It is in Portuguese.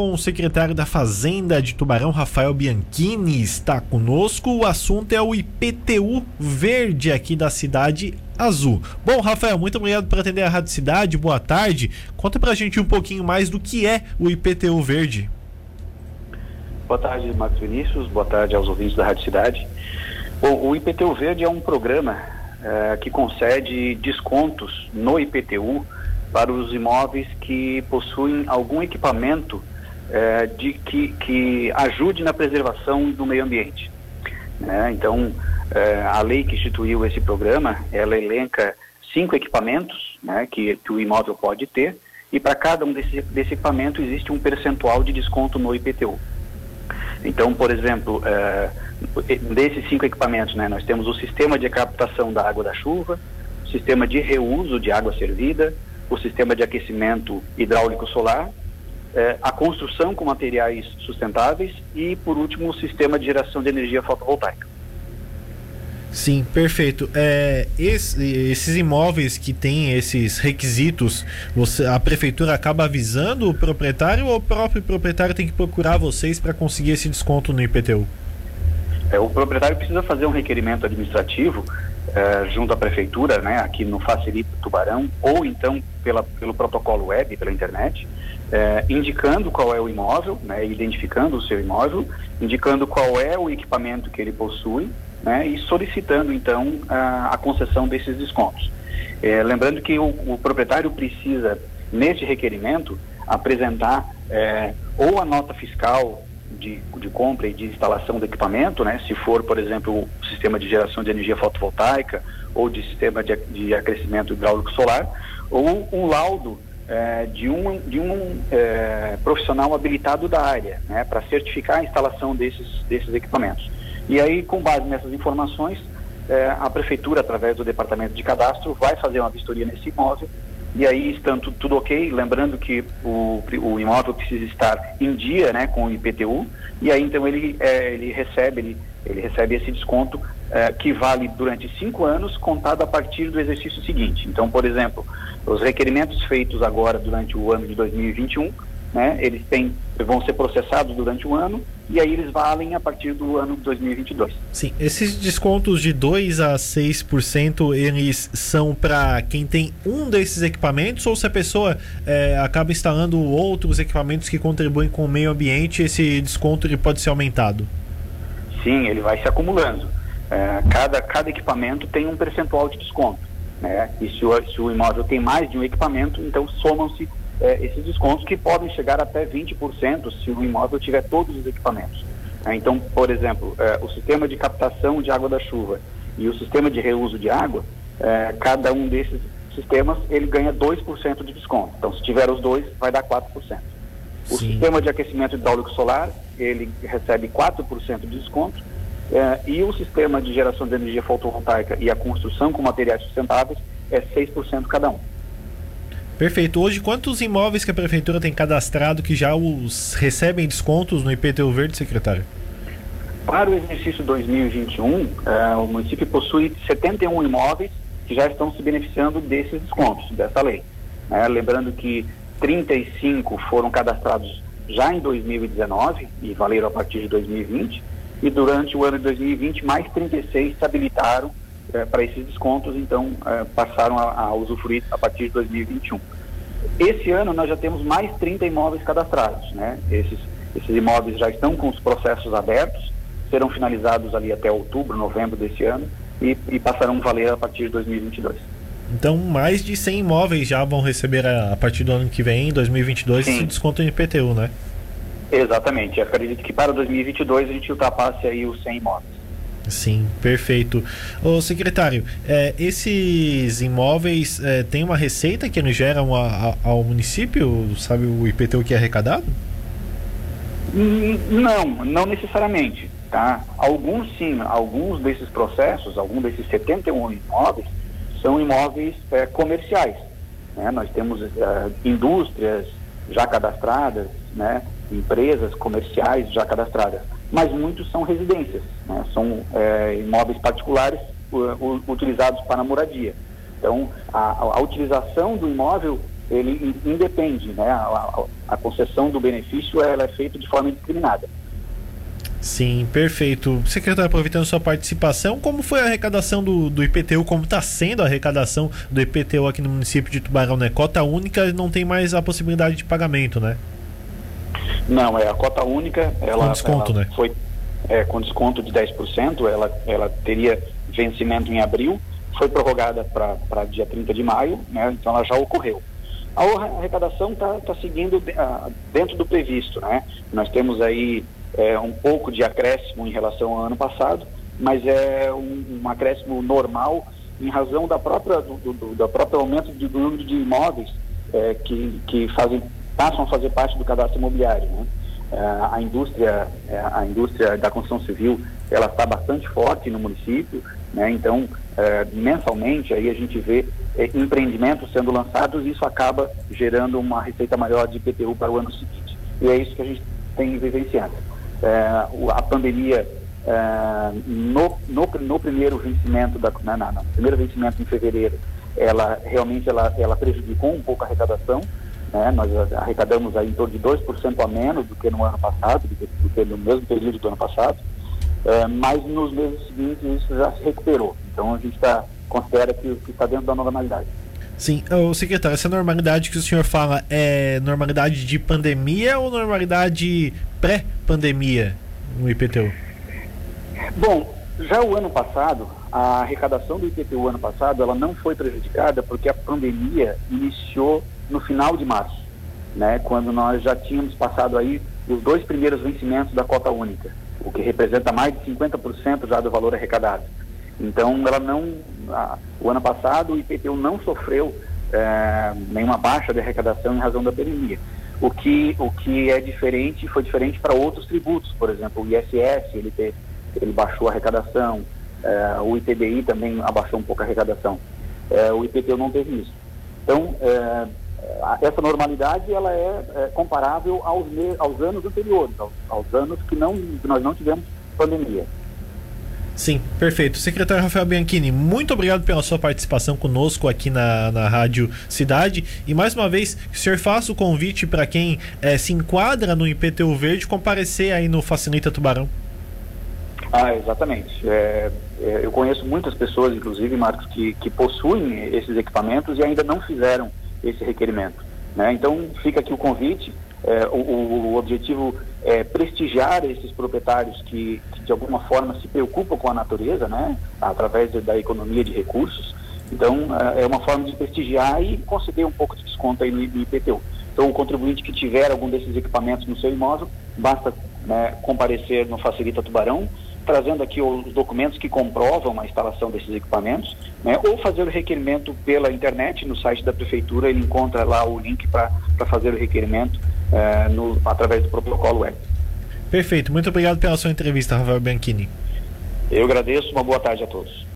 com o secretário da Fazenda de Tubarão, Rafael Bianchini, está conosco. O assunto é o IPTU verde aqui da cidade azul. Bom, Rafael, muito obrigado por atender a Rádio Cidade. Boa tarde. Conta pra gente um pouquinho mais do que é o IPTU verde. Boa tarde, Marcos Vinícius. Boa tarde aos ouvintes da Rádio Cidade. Bom, o IPTU verde é um programa é, que concede descontos no IPTU para os imóveis que possuem algum equipamento é, de que, que ajude na preservação do meio ambiente. Né? Então, é, a lei que instituiu esse programa, ela elenca cinco equipamentos né, que, que o imóvel pode ter e para cada um desses desse equipamento existe um percentual de desconto no IPTU. Então, por exemplo, é, desses cinco equipamentos, né, nós temos o sistema de captação da água da chuva, o sistema de reuso de água servida, o sistema de aquecimento hidráulico solar, eh, a construção com materiais sustentáveis e, por último, o sistema de geração de energia fotovoltaica. Sim, perfeito. É, esse, esses imóveis que têm esses requisitos, você, a prefeitura acaba avisando o proprietário ou o próprio proprietário tem que procurar vocês para conseguir esse desconto no IPTU? É, o proprietário precisa fazer um requerimento administrativo é, junto à prefeitura, né, aqui no Facilita Tubarão, ou então pela, pelo protocolo web, pela internet, é, indicando qual é o imóvel, né, identificando o seu imóvel, indicando qual é o equipamento que ele possui, né, e solicitando então a, a concessão desses descontos. É, lembrando que o, o, proprietário precisa, neste requerimento, apresentar é, ou a nota fiscal de, de compra e de instalação do equipamento, né? Se for, por exemplo, o sistema de geração de energia fotovoltaica ou de sistema de, de aquecimento hidráulico solar, ou um laudo é, de um, de um é, profissional habilitado da área, né? Para certificar a instalação desses, desses equipamentos. E aí, com base nessas informações, é, a prefeitura, através do departamento de cadastro, vai fazer uma vistoria nesse imóvel e aí, estando tudo ok, lembrando que o, o imóvel precisa estar em dia né, com o IPTU, e aí então ele, é, ele, recebe, ele, ele recebe esse desconto é, que vale durante cinco anos, contado a partir do exercício seguinte. Então, por exemplo, os requerimentos feitos agora durante o ano de 2021 né? Eles têm, vão ser processados durante o ano e aí eles valem a partir do ano de 2022. Sim, esses descontos de 2 a 6% eles são para quem tem um desses equipamentos ou se a pessoa é, acaba instalando outros equipamentos que contribuem com o meio ambiente, esse desconto ele pode ser aumentado? Sim, ele vai se acumulando. É, cada, cada equipamento tem um percentual de desconto. Né? E se o, se o imóvel tem mais de um equipamento, então somam-se é, esses descontos que podem chegar até 20% se o imóvel tiver todos os equipamentos. É, então, por exemplo, é, o sistema de captação de água da chuva e o sistema de reuso de água, é, cada um desses sistemas ele ganha 2% de desconto. Então, se tiver os dois, vai dar 4%. O Sim. sistema de aquecimento hidráulico solar, ele recebe 4% de desconto. É, e o sistema de geração de energia fotovoltaica e a construção com materiais sustentáveis é 6% cada um. Perfeito. Hoje, quantos imóveis que a prefeitura tem cadastrado que já os recebem descontos no IPTU verde, secretário? Para o exercício 2021, eh, o município possui 71 imóveis que já estão se beneficiando desses descontos, dessa lei. Eh, lembrando que 35 foram cadastrados já em 2019 e valeram a partir de 2020, e durante o ano de 2020 mais 36 se habilitaram é, para esses descontos, então é, passaram a, a, usufruir a partir de 2021. Esse ano nós já temos mais 30 imóveis cadastrados, né? Esses, esses imóveis já estão com os processos abertos, serão finalizados ali até outubro, novembro desse ano e, e passarão a valer a partir de 2022. Então, mais de 100 imóveis já vão receber a, a partir do ano que vem, 2022, Sim. esse desconto em IPTU, né? Exatamente. Eu acredito que para 2022 a gente ultrapasse aí os 100 imóveis. Sim, perfeito. Ô secretário, é, esses imóveis é, têm uma receita que eles geram a, a, ao município? Sabe o IPTU que é arrecadado? Hum, não, não necessariamente. Tá? Alguns sim, alguns desses processos, alguns desses 71 imóveis, são imóveis é, comerciais. Né? Nós temos é, indústrias já cadastradas, né? empresas comerciais já cadastradas mas muitos são residências, né? são é, imóveis particulares utilizados para moradia. Então, a, a, utilização do imóvel ele independe, né? A, a, a concessão do benefício ela é feita de forma indiscriminada. Sim, perfeito. Secretário, aproveitando sua participação, como foi a arrecadação do, do IPTU? Como está sendo a arrecadação do IPTU aqui no município de Tubarão? Né? Cota única não tem mais a possibilidade de pagamento, né? Não, é a cota única. Ela, com desconto, ela né? Foi é, com desconto de 10%. Ela, ela teria vencimento em abril. Foi prorrogada para dia 30 de maio, né? então ela já ocorreu. A arrecadação está tá seguindo uh, dentro do previsto. Né? Nós temos aí é, um pouco de acréscimo em relação ao ano passado, mas é um, um acréscimo normal em razão da própria, do, do, do próprio aumento do número de imóveis é, que, que fazem, passam a fazer parte do cadastro imobiliário. Né? É, a indústria é, a indústria da construção civil ela está bastante forte no município né? então é, mensalmente aí a gente vê é, empreendimentos sendo lançados e isso acaba gerando uma receita maior de IPTU para o ano seguinte e é isso que a gente tem vivenciado a pandemia é, no, no, no, primeiro vencimento da na, na, no primeiro vencimento em fevereiro ela realmente ela, ela prejudicou um pouco a arrecadação né? nós arrecadamos aí em torno de 2% a menos do que no ano passado do que, do que no mesmo período do ano passado é, mas nos meses seguintes isso já se recuperou. Então a gente está considera que está dentro da normalidade. Sim, o secretário, essa normalidade que o senhor fala é normalidade de pandemia ou normalidade pré-pandemia no IPTU? Bom, já o ano passado, a arrecadação do IPTU ano passado, ela não foi prejudicada porque a pandemia iniciou no final de março, né, quando nós já tínhamos passado aí os dois primeiros vencimentos da cota única, o que representa mais de 50% já do valor arrecadado. Então, ela não, a, o ano passado o IPTU não sofreu é, nenhuma baixa de arrecadação em razão da pandemia. O que, o que é diferente, foi diferente para outros tributos, por exemplo, o ISS, ele, te, ele baixou a arrecadação, é, o ITBI também abaixou um pouco a arrecadação. É, o IPTU não teve isso. Então, é, essa normalidade ela é, é comparável aos, aos anos anteriores, aos, aos anos que, não, que nós não tivemos pandemia. Sim, perfeito. Secretário Rafael Bianchini, muito obrigado pela sua participação conosco aqui na, na Rádio Cidade. E mais uma vez, o senhor faça o convite para quem é, se enquadra no IPTU Verde comparecer aí no Facilita Tubarão. Ah, exatamente. É, é, eu conheço muitas pessoas, inclusive, Marcos, que, que possuem esses equipamentos e ainda não fizeram esse requerimento. Né? Então, fica aqui o convite. É, o, o, objetivo é prestigiar esses proprietários que, que, de alguma forma se preocupam com a natureza, né, através da economia de recursos. Então é, é uma forma de prestigiar e conceder um pouco de desconto aí no IPTU. Então o contribuinte que tiver algum desses equipamentos no seu imóvel, basta né, comparecer no Facilita Tubarão, trazendo aqui os documentos que comprovam a instalação desses equipamentos, né, ou fazer o requerimento pela internet, no site da prefeitura, ele encontra lá o link para fazer o requerimento é, no, através do protocolo web. Perfeito, muito obrigado pela sua entrevista, Rafael Bianchini. Eu agradeço, uma boa tarde a todos.